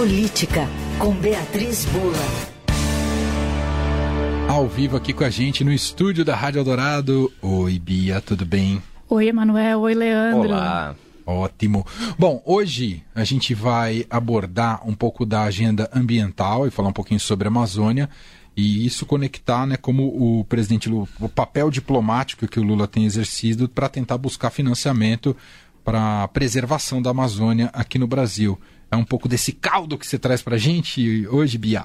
Política, com Beatriz Bula. Ao vivo aqui com a gente no estúdio da Rádio Eldorado. Oi, Bia, tudo bem? Oi, Emanuel. Oi, Leandro. Olá. Ótimo. Bom, hoje a gente vai abordar um pouco da agenda ambiental e falar um pouquinho sobre a Amazônia e isso conectar, né, como o presidente Lula, o papel diplomático que o Lula tem exercido para tentar buscar financiamento para a preservação da Amazônia aqui no Brasil. É um pouco desse caldo que você traz para a gente hoje, Bia.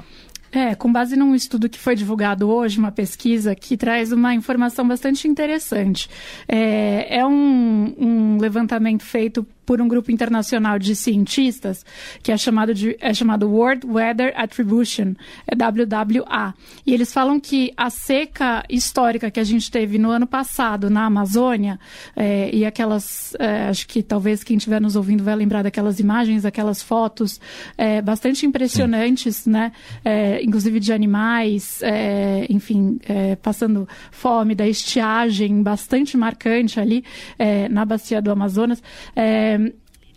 É, com base num estudo que foi divulgado hoje, uma pesquisa que traz uma informação bastante interessante. É, é um, um levantamento feito por um grupo internacional de cientistas que é chamado de é chamado World Weather Attribution, é WWA. E eles falam que a seca histórica que a gente teve no ano passado na Amazônia é, e aquelas, é, acho que talvez quem estiver nos ouvindo vai lembrar daquelas imagens, aquelas fotos é, bastante impressionantes, Sim. né? É, inclusive de animais, é, enfim, passando fome, da estiagem bastante marcante ali na bacia do Amazonas. É,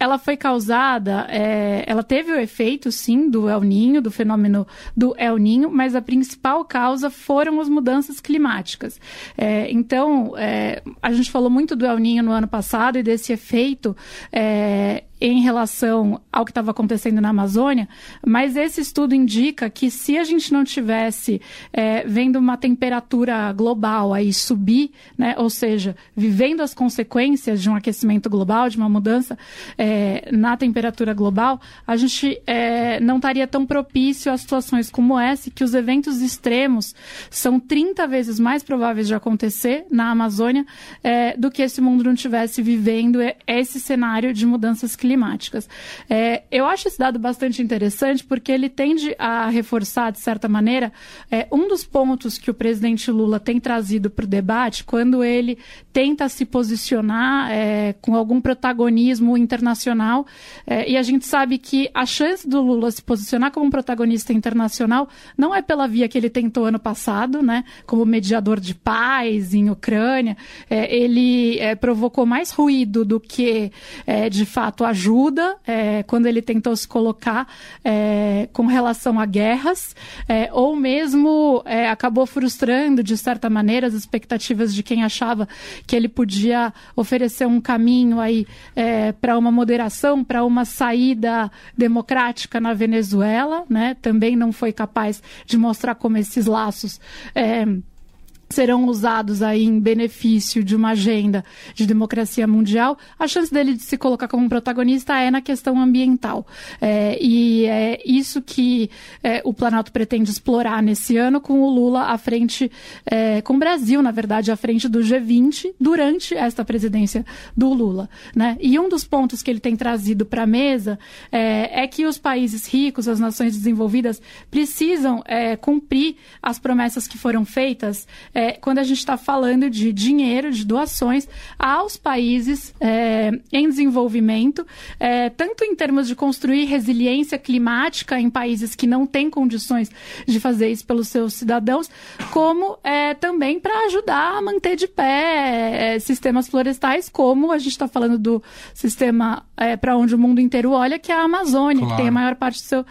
ela foi causada, é, ela teve o efeito, sim, do El Ninho, do fenômeno do El Ninho, mas a principal causa foram as mudanças climáticas. É, então, é, a gente falou muito do El Ninho no ano passado e desse efeito é, em relação ao que estava acontecendo na Amazônia, mas esse estudo indica que se a gente não tivesse é, vendo uma temperatura global aí subir, né, ou seja, vivendo as consequências de um aquecimento global, de uma mudança é, na temperatura global, a gente é, não estaria tão propício a situações como essa, que os eventos extremos são 30 vezes mais prováveis de acontecer na Amazônia é, do que se o mundo não estivesse vivendo esse cenário de mudanças climáticas climáticas. É, eu acho esse dado bastante interessante porque ele tende a reforçar, de certa maneira, é, um dos pontos que o presidente Lula tem trazido para o debate quando ele tenta se posicionar é, com algum protagonismo internacional. É, e a gente sabe que a chance do Lula se posicionar como um protagonista internacional não é pela via que ele tentou ano passado, né, como mediador de paz em Ucrânia. É, ele é, provocou mais ruído do que, de fato, a ajuda é, quando ele tentou se colocar é, com relação a guerras, é, ou mesmo é, acabou frustrando, de certa maneira, as expectativas de quem achava que ele podia oferecer um caminho aí é, para uma moderação, para uma saída democrática na Venezuela, né? Também não foi capaz de mostrar como esses laços é, serão usados aí em benefício de uma agenda de democracia mundial, a chance dele de se colocar como protagonista é na questão ambiental. É, e é isso que é, o Planalto pretende explorar nesse ano com o Lula à frente, é, com o Brasil, na verdade, à frente do G20 durante esta presidência do Lula. Né? E um dos pontos que ele tem trazido para a mesa é, é, que os países ricos, as nações desenvolvidas, precisam é, cumprir as promessas que foram feitas é, quando a gente está falando de dinheiro, de doações aos países é, em desenvolvimento, é, tanto em termos de construir resiliência climática em países que não têm condições de fazer isso pelos seus cidadãos, como é, também para ajudar a manter de pé é, sistemas florestais, como a gente está falando do sistema é, para onde o mundo inteiro olha, que é a Amazônia, claro. que tem a maior parte do seu,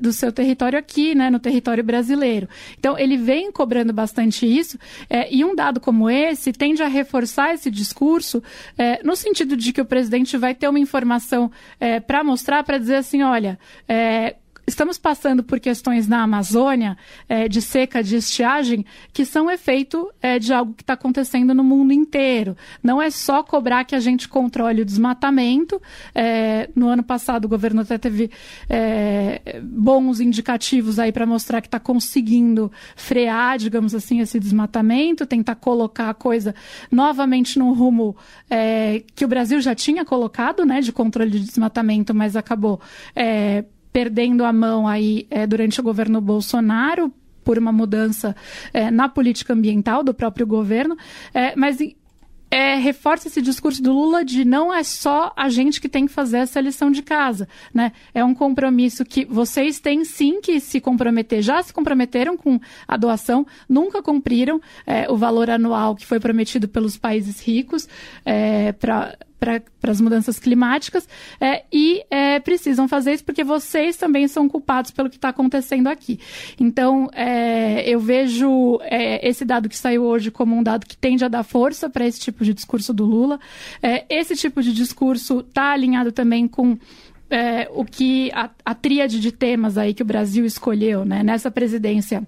do seu território aqui, né, no território brasileiro. Então, ele vem cobrando bastante isso. É, e um dado como esse tende a reforçar esse discurso é, no sentido de que o presidente vai ter uma informação é, para mostrar, para dizer assim, olha, é, estamos passando por questões na Amazônia é, de seca, de estiagem, que são efeito é, de algo que está acontecendo no mundo inteiro. Não é só cobrar que a gente controle o desmatamento. É, no ano passado, o governo até teve é, bons indicativos aí para mostrar que está conseguindo frear, digamos assim, esse desmatamento, tentar colocar a coisa novamente no rumo é, que o Brasil já tinha colocado, né, de controle de desmatamento, mas acabou é, perdendo a mão aí é, durante o governo Bolsonaro por uma mudança é, na política ambiental do próprio governo, é, mas é, reforça esse discurso do Lula de não é só a gente que tem que fazer essa lição de casa, né? É um compromisso que vocês têm sim que se comprometer, já se comprometeram com a doação, nunca cumpriram é, o valor anual que foi prometido pelos países ricos é, para para as mudanças climáticas é, e é, precisam fazer isso porque vocês também são culpados pelo que está acontecendo aqui. Então, é, eu vejo é, esse dado que saiu hoje como um dado que tende a dar força para esse tipo de discurso do Lula. É, esse tipo de discurso está alinhado também com é, o que a, a tríade de temas aí que o Brasil escolheu né, nessa presidência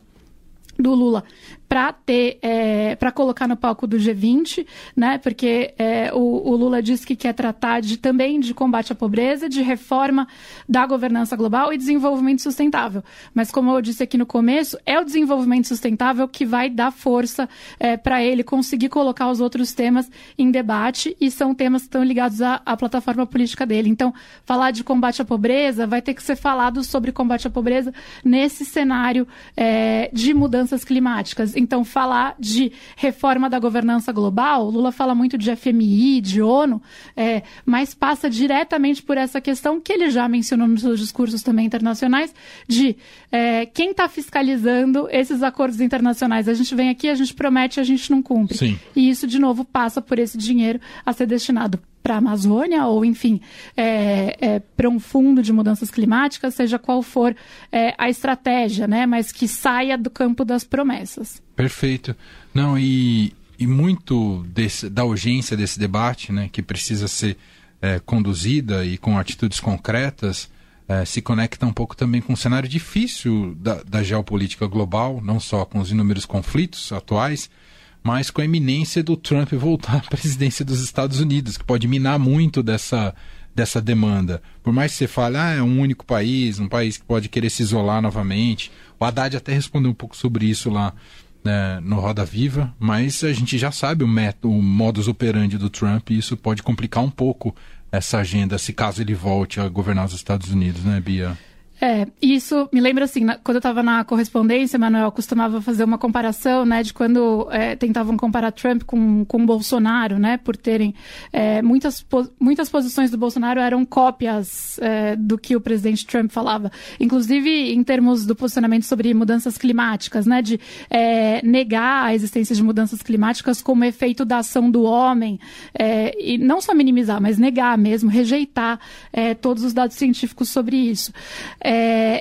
do Lula para ter é, para colocar no palco do G20, né? Porque é, o, o, Lula disse que quer tratar de, também de combate à pobreza, de reforma da governança global e desenvolvimento sustentável. Mas como eu disse aqui no começo, é o desenvolvimento sustentável que vai dar força é, para ele conseguir colocar os outros temas em debate e são temas que estão ligados à, à plataforma política dele. Então, falar de combate à pobreza vai ter que ser falado sobre combate à pobreza nesse cenário é, de mudanças climáticas então, falar de reforma da governança global, Lula fala muito de FMI, de ONU, é, mas passa diretamente por essa questão que ele já mencionou nos seus discursos também internacionais, de é, quem está fiscalizando esses acordos internacionais. A gente vem aqui, a gente promete, a gente não cumpre. Sim. E isso, de novo, passa por esse dinheiro a ser destinado para a Amazônia ou, enfim, é, é, para um fundo de mudanças climáticas, seja qual for é, a estratégia, né? Mas que saia do campo das promessas. Perfeito. Não, e, e muito desse, da urgência desse debate, né, que precisa ser é, conduzida e com atitudes concretas, é, se conecta um pouco também com o cenário difícil da, da geopolítica global, não só com os inúmeros conflitos atuais, mas com a iminência do Trump voltar à presidência dos Estados Unidos, que pode minar muito dessa, dessa demanda. Por mais que você fale, ah, é um único país, um país que pode querer se isolar novamente. O Haddad até respondeu um pouco sobre isso lá né, no Roda Viva, mas a gente já sabe o, método, o modus operandi do Trump e isso pode complicar um pouco essa agenda, se caso ele volte a governar os Estados Unidos, né, Bia? É, isso me lembra assim, na, quando eu estava na correspondência, Manuel costumava fazer uma comparação, né, de quando é, tentavam comparar Trump com, com Bolsonaro, né, por terem é, muitas, muitas posições do Bolsonaro eram cópias é, do que o presidente Trump falava, inclusive em termos do posicionamento sobre mudanças climáticas, né, de é, negar a existência de mudanças climáticas como efeito da ação do homem, é, e não só minimizar, mas negar mesmo, rejeitar é, todos os dados científicos sobre isso.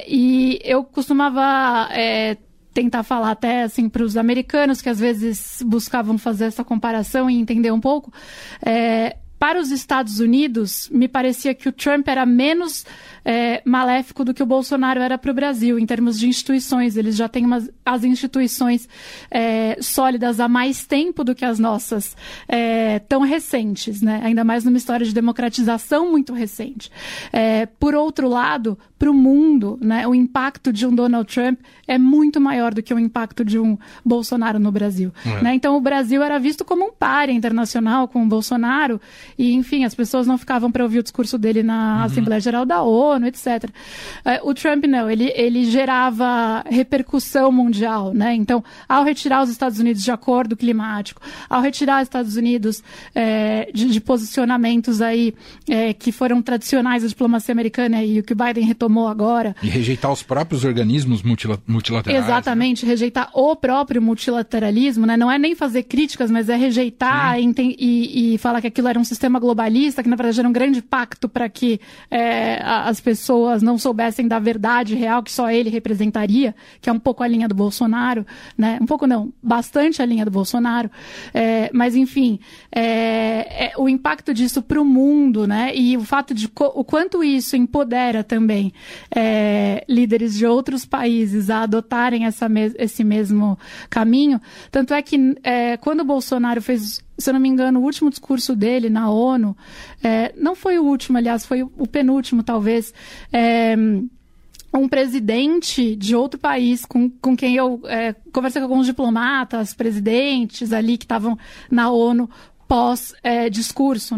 E eu costumava é, tentar falar até assim para os americanos que às vezes buscavam fazer essa comparação e entender um pouco. É, para os Estados Unidos, me parecia que o Trump era menos é, maléfico do que o Bolsonaro era para o Brasil, em termos de instituições. Eles já têm umas, as instituições é, sólidas há mais tempo do que as nossas, é, tão recentes, né? ainda mais numa história de democratização muito recente. É, por outro lado, para o mundo, né, o impacto de um Donald Trump é muito maior do que o impacto de um Bolsonaro no Brasil. É. Né? Então, o Brasil era visto como um páreo internacional com o Bolsonaro, e, enfim, as pessoas não ficavam para ouvir o discurso dele na uhum. Assembleia Geral da ONU etc. É, o Trump não, ele, ele gerava repercussão mundial, né? Então, ao retirar os Estados Unidos de acordo climático, ao retirar os Estados Unidos é, de, de, posicionamentos aí é, que foram tradicionais da diplomacia americana e o que o Biden retomou agora. E rejeitar os próprios organismos multilaterais. Exatamente, né? rejeitar o próprio multilateralismo, né? Não é nem fazer críticas, mas é rejeitar e, e, e, falar que aquilo era um sistema globalista, que na verdade era um grande pacto para que é, as pessoas não soubessem da verdade real que só ele representaria, que é um pouco a linha do Bolsonaro, né? Um pouco não, bastante a linha do Bolsonaro. É, mas enfim, é, é, o impacto disso para o mundo, né? E o fato de o quanto isso empodera também é, líderes de outros países a adotarem essa me esse mesmo caminho. Tanto é que é, quando o Bolsonaro fez se eu não me engano, o último discurso dele na ONU, é, não foi o último, aliás, foi o penúltimo, talvez. É, um presidente de outro país com, com quem eu é, conversei com alguns diplomatas, presidentes ali que estavam na ONU pós é,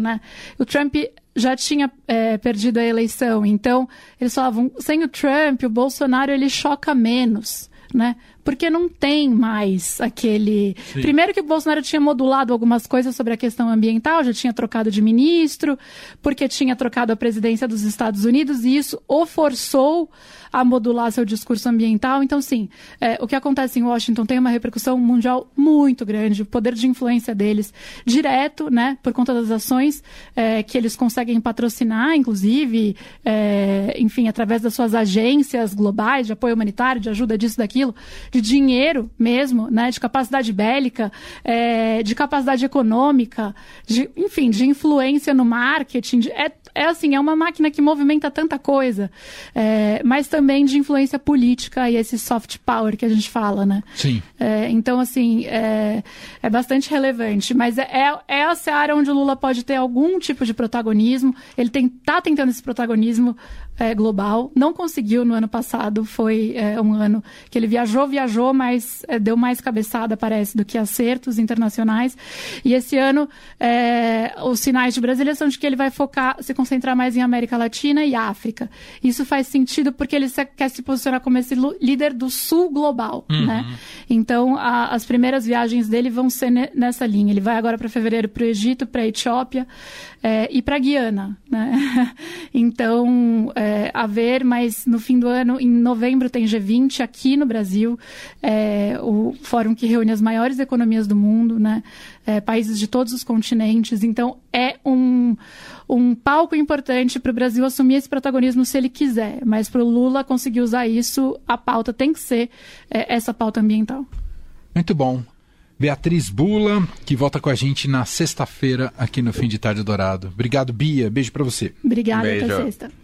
né? O Trump já tinha é, perdido a eleição, então eles falavam sem o Trump, o Bolsonaro ele choca menos, né? Porque não tem mais aquele. Sim. Primeiro que o Bolsonaro tinha modulado algumas coisas sobre a questão ambiental, já tinha trocado de ministro, porque tinha trocado a presidência dos Estados Unidos, e isso o forçou a modular seu discurso ambiental. Então, sim, é, o que acontece em Washington tem uma repercussão mundial muito grande, o poder de influência deles direto, né, por conta das ações é, que eles conseguem patrocinar, inclusive, é, enfim, através das suas agências globais de apoio humanitário, de ajuda disso, daquilo, de dinheiro mesmo, né, de capacidade bélica, é, de capacidade econômica, de, enfim, de influência no marketing. De, é, é assim, é uma máquina que movimenta tanta coisa, é, mas também de influência política e esse soft power que a gente fala, né? Sim. É, então, assim, é, é bastante relevante, mas é, é, é a seara onde o Lula pode ter algum tipo de protagonismo. Ele está tentando esse protagonismo é, global. Não conseguiu no ano passado, foi é, um ano que ele viajou, viajou, mas é, deu mais cabeçada, parece, do que acertos internacionais. E esse ano, é, os sinais de Brasília são de que ele vai focar, se concentrar mais em América Latina e África. Isso faz sentido porque ele se, quer se posicionar como esse líder do sul global, uhum. né? Então, a, as primeiras viagens dele vão ser ne, nessa linha. Ele vai agora para fevereiro para o Egito, para a Etiópia é, e para Guiana, né? então, a ver, mas no fim do ano, em novembro, tem G20 aqui no Brasil, é, o fórum que reúne as maiores economias do mundo, né? É, países de todos os continentes. Então, é um, um palco importante para o Brasil assumir esse protagonismo se ele quiser. Mas para o Lula conseguir usar isso, a pauta tem que ser é, essa pauta ambiental. Muito bom. Beatriz Bula, que volta com a gente na sexta-feira aqui no Fim de Tarde Dourado. Obrigado, Bia. Beijo para você. Obrigada, até sexta.